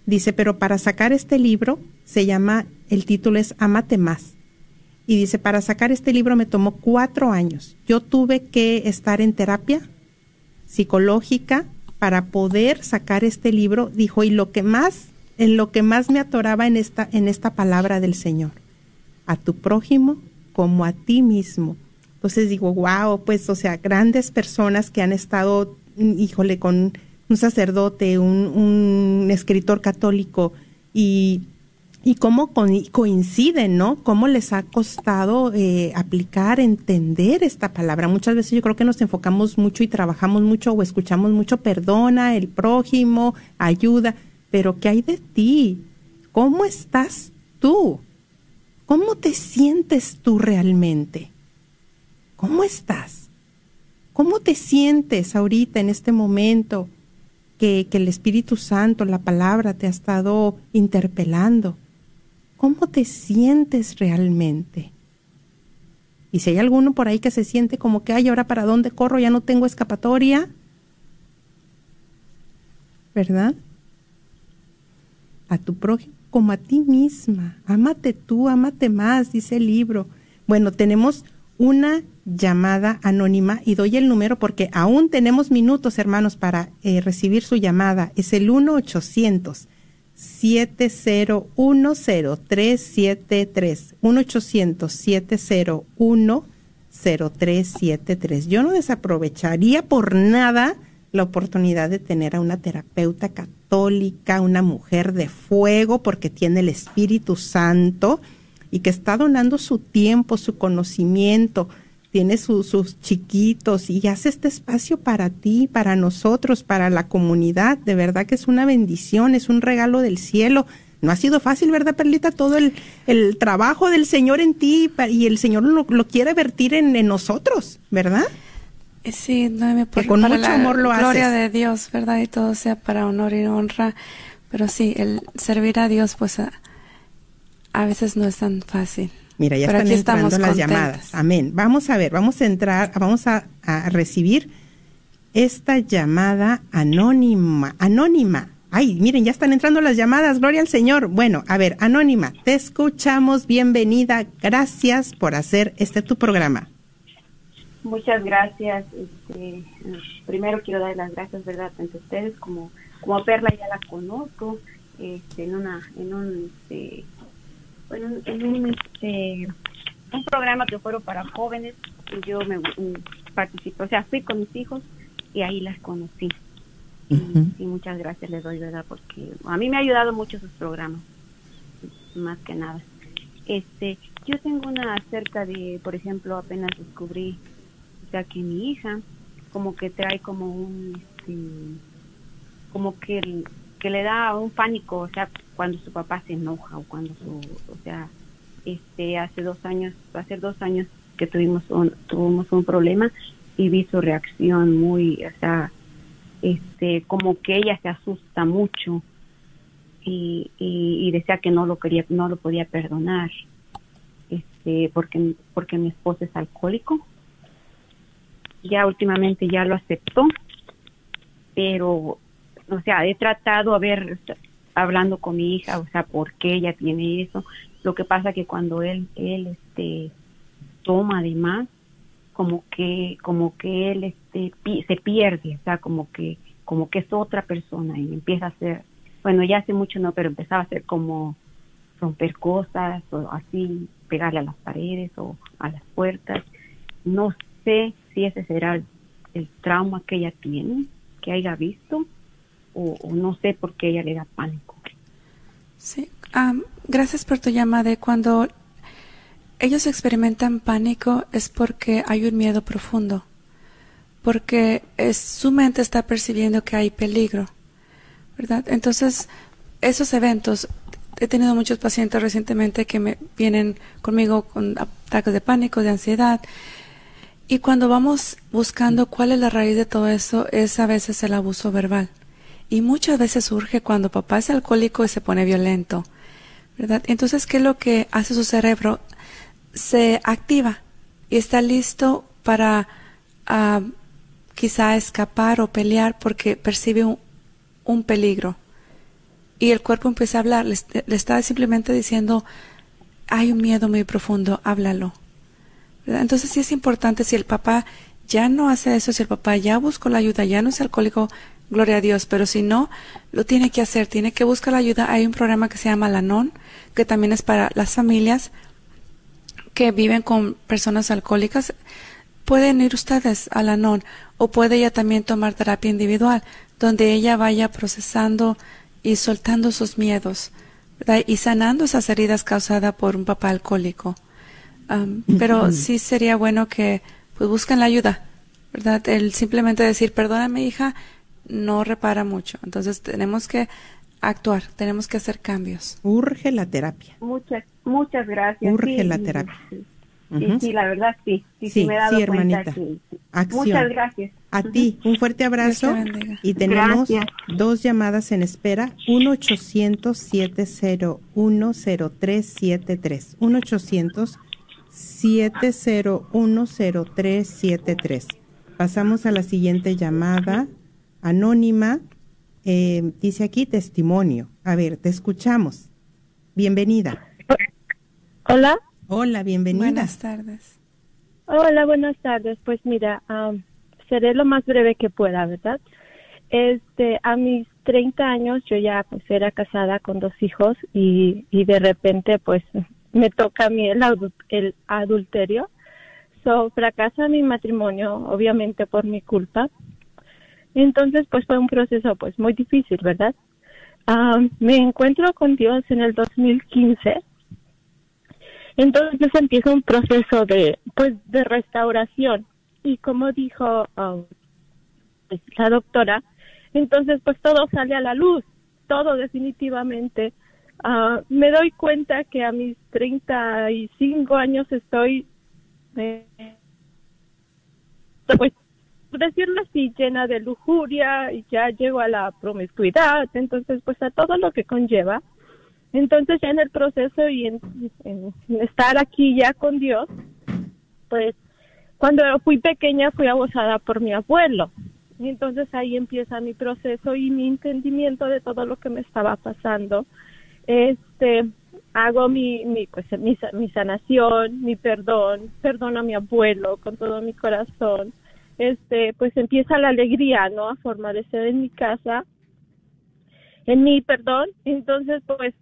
Dice, pero para sacar este libro se llama, el título es Amate más. Y dice, para sacar este libro me tomó cuatro años. Yo tuve que estar en terapia psicológica para poder sacar este libro. Dijo, y lo que más, en lo que más me atoraba en esta, en esta palabra del Señor, a tu prójimo como a ti mismo. Entonces digo, wow, pues, o sea, grandes personas que han estado, híjole, con un sacerdote, un, escritor católico y y cómo coinciden, ¿no? Cómo les ha costado eh, aplicar, entender esta palabra. Muchas veces yo creo que nos enfocamos mucho y trabajamos mucho o escuchamos mucho, perdona, el prójimo, ayuda, pero ¿qué hay de ti? ¿Cómo estás tú? ¿Cómo te sientes tú realmente? ¿Cómo estás? ¿Cómo te sientes ahorita en este momento que, el Espíritu Santo, la palabra, te ha estado interpelando? ¿Cómo te sientes realmente? Y si hay alguno por ahí que se siente como que, ay, ahora para dónde corro, ya no tengo escapatoria, ¿verdad? A tu prójimo como a ti misma. Ámate tú, ámate más, dice el libro. Bueno, tenemos una llamada anónima y doy el número porque aún tenemos minutos, hermanos, para eh, recibir su llamada. Es el 1 800 7010373 1 800 701 0373. Yo no desaprovecharía por nada la oportunidad de tener a una terapeuta católica, una mujer de fuego, porque tiene el Espíritu Santo y que está donando su tiempo, su conocimiento, tiene su- sus chiquitos y hace este espacio para ti, para nosotros, para la comunidad. De verdad que es una bendición, es un regalo del cielo. No ha sido fácil, ¿verdad, Perlita? Todo el, el trabajo del Señor en ti y el Señor lo, lo quiere vertir en, en nosotros, ¿verdad? Eh, Sí, Noemi, por, Que con para mucho amor lo gloria haces. de Dios, ¿verdad? Y todo sea para honor y honra. Pero sí, el servir a Dios, pues a, a veces no es tan fácil. Mira, ya Pero están entrando estamos las llamadas. Amén. Vamos a ver, vamos a entrar, vamos a, a recibir esta llamada anónima. Anónima. Ay, miren, ya están entrando las llamadas. Gloria al Señor. Bueno, a ver, anónima, te escuchamos. Bienvenida. Gracias por hacer este tu programa. Muchas gracias. Este, primero quiero dar las gracias, ¿verdad? Tanto a ustedes como, como a Perla, ya la conozco este, en, una, en un, este, en un, en un, este, un programa que fueron para jóvenes y yo me mm, participé, o sea, fui con mis hijos y ahí las conocí. Y, y muchas gracias les doy, ¿verdad? Porque a mí me ha ayudado mucho sus programas, más que nada. Este, yo tengo una acerca de, por ejemplo, apenas descubrí o sea que mi hija como que trae como un este, como que el- que le da un pánico o sea cuando su papá se enoja o cuando su o sea este hace dos años hace dos años que tuvimos un tuvimos un problema y vi su reacción muy o sea este, como que ella se asusta mucho y, y, y decía que no lo quería, no lo podía perdonar, este, porque, porque mi esposo es alcohólico. Ya últimamente ya lo aceptó, pero, o sea, he tratado a ver, hablando con mi hija, o sea, por qué ella tiene eso. Lo que pasa que cuando él, él, este, toma de más, como que, como que él, este, se pierde, o sea, como que, como que es otra persona y empieza a hacer, bueno, ya hace mucho no, pero empezaba a hacer como romper cosas o así, pegarle a las paredes o a las puertas. No sé si ese será el, el trauma que ella tiene, que haya visto, o, no sé por qué ella le da pánico. Sí, gracias por tu llamada. Cuando ellos experimentan pánico es porque hay un miedo profundo, porque es, su mente está percibiendo que hay peligro, ¿verdad? Entonces, esos eventos, he tenido muchos pacientes recientemente que me vienen conmigo con ataques de pánico, de ansiedad, y cuando vamos buscando cuál es la raíz de todo eso, es a veces el abuso verbal. Y muchas veces surge cuando papá es alcohólico y se pone violento, ¿verdad? Entonces, ¿qué es lo que hace su cerebro? Se activa y está listo para ah, quizá escapar o pelear porque percibe un, peligro. Y el cuerpo empieza a hablar, le, est- le está simplemente diciendo, hay un miedo muy profundo, háblalo. Entonces sí es importante si el papá ya no hace eso, si el papá ya buscó la ayuda, ya no es alcohólico, gloria a Dios, pero si no, lo tiene que hacer, tiene que buscar la ayuda. Hay un programa que se llama Lanon, que también es para las familias que viven con personas alcohólicas. Pueden ir ustedes a Lanon o puede ella también tomar terapia individual, donde ella vaya procesando y soltando sus miedos ¿verdad? y sanando esas heridas causadas por un papá alcohólico. Pero sí sería bueno que pues busquen la ayuda, ¿verdad? El simplemente decir, perdóname hija, no repara mucho. Entonces tenemos que actuar, tenemos que hacer cambios. Urge la terapia. Muchas, muchas gracias. Urge Sí, la sí, terapia. Sí, la verdad sí. Sí, sí, Sí, me he dado sí, cuenta hermanita. Acción. Muchas gracias. A ti, un fuerte abrazo. Y tenemos Gracias. dos llamadas en espera. 1-800-701-0373. 1-800-701-0373. Pasamos a la siguiente llamada. Anónima. Eh, dice aquí testimonio. A ver, te escuchamos. Bienvenida. Hola. Hola, bienvenida. Buenas tardes. Hola, buenas tardes. Pues mira, am, seré lo más breve que pueda, ¿verdad? Este, a mis 30 años yo ya pues era casada con dos hijos y, y de repente pues me toca a mí el, el adulterio. So, fracasa mi matrimonio, obviamente por mi culpa. Entonces pues fue un proceso pues muy difícil, ¿verdad? Am, me encuentro con Dios en el 2015 entonces empieza un proceso de, pues, de restauración. Y como dijo um, pues, la doctora, entonces pues todo sale a la luz, todo definitivamente. Ah, me doy cuenta que a mis 35 años estoy, eh, pues, decirlo así, llena de lujuria y ya llego a la promiscuidad, entonces pues a todo lo que conlleva. Entonces ya en el proceso y en, estar aquí ya con Dios, pues cuando fui pequeña fui abusada por mi abuelo. Entonces ahí empieza mi proceso y mi entendimiento de todo lo que me estaba pasando. Este, hago mi, mi, pues, mi sanación, mi perdón, perdono a mi abuelo con todo mi corazón. Este, pues empieza la alegría, ¿no? A fortalecer en mi casa en mi perdón. Entonces, pues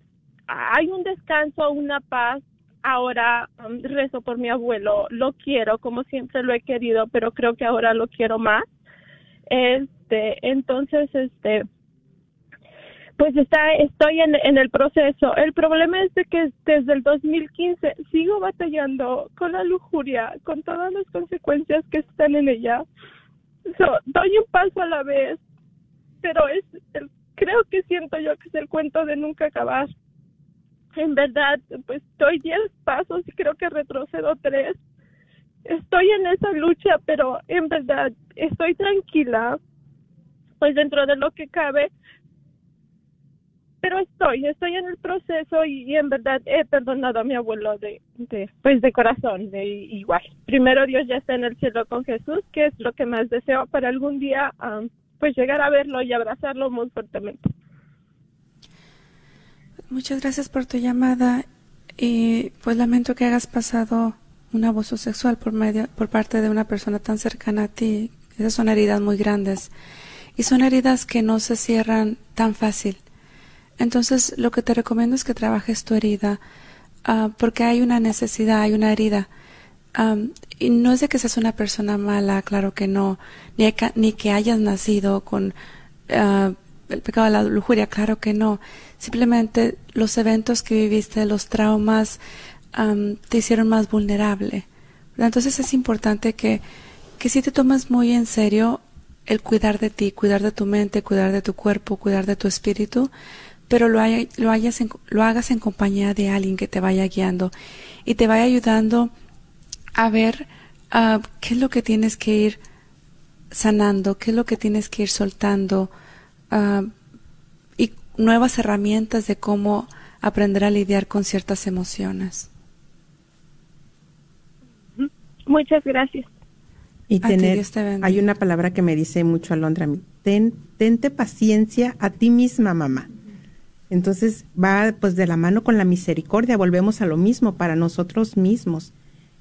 hay un descanso, una paz. Ahora um, rezo por mi abuelo, lo quiero como siempre lo he querido, pero creo que ahora lo quiero más. Este, entonces, este, pues está, estoy en, en el proceso. El problema es de que desde el 2015 sigo batallando con la lujuria, con todas las consecuencias que están en ella. So, doy un paso a la vez, pero es, el- creo que siento yo que es el cuento de nunca acabar. En verdad, pues doy 10 pasos y creo que retrocedo tres. Estoy en esa lucha, pero en verdad estoy tranquila pues dentro de lo que cabe. Pero estoy, estoy en el proceso y, en verdad he perdonado a mi abuelo de, de pues de corazón, de igual. Primero Dios ya está en el cielo con Jesús, que es lo que más deseo para algún día, pues llegar a verlo y abrazarlo muy fuertemente. Muchas gracias por tu llamada y pues lamento que hayas pasado un abuso sexual por medio por parte de una persona tan cercana a ti. Esas son heridas muy grandes y son heridas que no se cierran tan fácil. Entonces, lo que te recomiendo es que trabajes tu herida ah, porque hay una necesidad, hay una herida. Am, y no es de que seas una persona mala, claro que no, ni, que- hayas nacido con ah, el pecado de la lujuria, claro que no. Simplemente los eventos que viviste, los traumas, am, te hicieron más vulnerable. Entonces es importante que, que si te tomas muy en serio el cuidar de ti, cuidar de tu mente, cuidar de tu cuerpo, cuidar de tu espíritu, pero lo, hay- lo, hayas en- lo hagas en compañía de alguien que te vaya guiando y te vaya ayudando a ver ah, qué es lo que tienes que ir sanando, qué es lo que tienes que ir soltando ah, y nuevas herramientas de cómo aprender a lidiar con ciertas emociones. Muchas gracias. Y tener, te hay una palabra que me dice mucho Alondra a mí, ten, tente paciencia a ti misma, mamá. Entonces va pues de la mano con la misericordia, volvemos a lo mismo para nosotros mismos.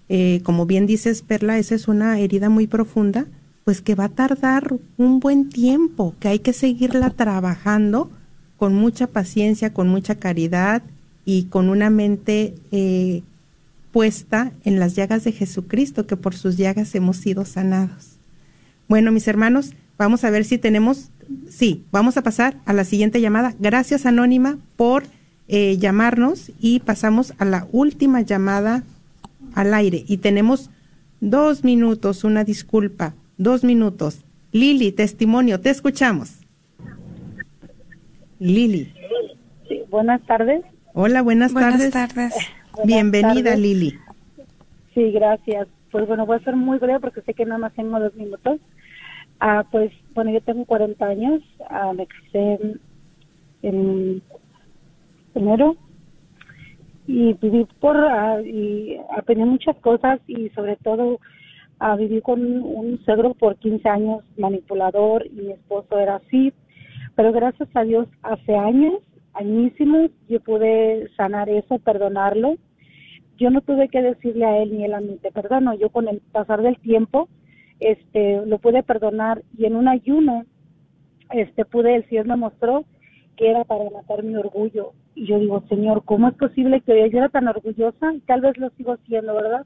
Eh, como bien dices, Perla, esa es una herida muy profunda, pues que va a tardar un buen tiempo, que hay que seguirla trabajando con mucha paciencia, con mucha caridad y con una mente eh, puesta en las llagas de Jesucristo, que por sus llagas hemos sido sanados. Bueno, mis hermanos, vamos a ver si tenemos, sí, vamos a pasar a la siguiente llamada. Gracias, Anónima, por eh, llamarnos y pasamos a la última llamada al aire. Y tenemos dos minutos, una disculpa, dos minutos. Lili, testimonio, te escuchamos. Lili. Sí, buenas tardes. Hola, buenas, Buenas tardes. tardes. Buenas Bienvenida, tardes. Lili. Sí, gracias. Pues bueno, voy a ser muy breve porque sé que nada más tengo dos minutos. Ah, pues bueno, yo tengo 40 años. Ah, me casé en, en enero y viví por ah, y aprendí muchas cosas y sobre todo ah, viví con un suegro por 15 años manipulador y mi esposo era así pero gracias a Dios hace años añísimos yo pude sanar eso perdonarlo yo no tuve que decirle a él ni él a mí te perdono yo con el pasar del tiempo este lo pude perdonar y en un ayuno este pude el Señor me mostró que era para matar mi orgullo. Y yo digo Señor cómo es posible que yo era tan orgullosa y tal vez lo sigo siendo verdad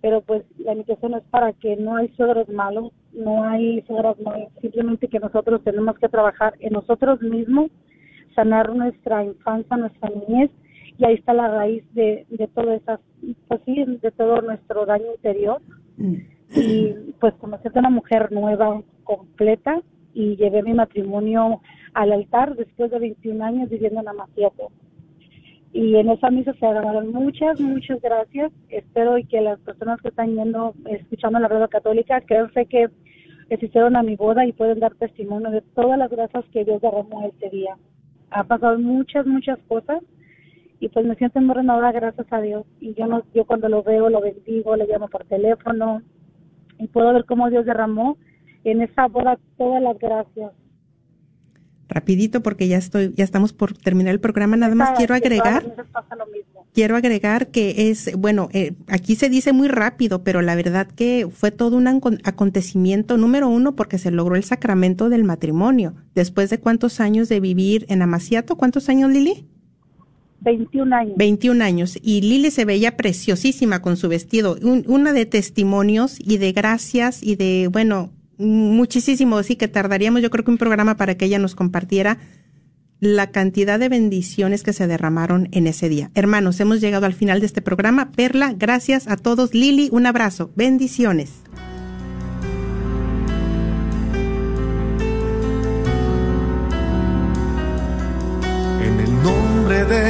pero pues la invitación es para que no hay suegros malos no hay suegras malas simplemente que nosotros tenemos que trabajar en nosotros mismos sanar nuestra infancia nuestra niñez y ahí está la raíz de, de todo esas pues sí de todo nuestro daño interior y pues conocí a una mujer nueva, completa, y llevé mi matrimonio al altar después de 21 años viviendo en Amaciato. Y en esa misa se agarraron muchas, muchas gracias. Espero y que las personas que están yendo, escuchando la radio católica, créanse que asistieron a mi boda y pueden dar testimonio de todas las gracias que Dios derramó ese día. Ha pasado muchas, muchas cosas y pues me siento muy renovada gracias a Dios y yo no yo cuando lo veo lo bendigo le llamo por teléfono y puedo ver cómo Dios derramó en esa boda todas las gracias Rapidito porque ya estoy, ya estamos por terminar el programa. Nada más Para quiero agregar, quiero agregar que es, bueno, eh, aquí se dice muy rápido, pero la verdad que fue todo un acon- acontecimiento, número uno, porque se logró el sacramento del matrimonio. Después de cuántos años de vivir en Amaciato, ¿cuántos años, Lili? 21 años 21 años. Y Lili se veía preciosísima con su vestido. Un- una de testimonios y de gracias y de, bueno, muchísimo. Sí que tardaríamos, yo creo que un programa para que ella nos compartiera la cantidad de bendiciones que se derramaron en ese día. Hermanos, hemos llegado al final de este programa. Perla, gracias a todos. Lili, un abrazo. Bendiciones. En el nombre de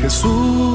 Jesús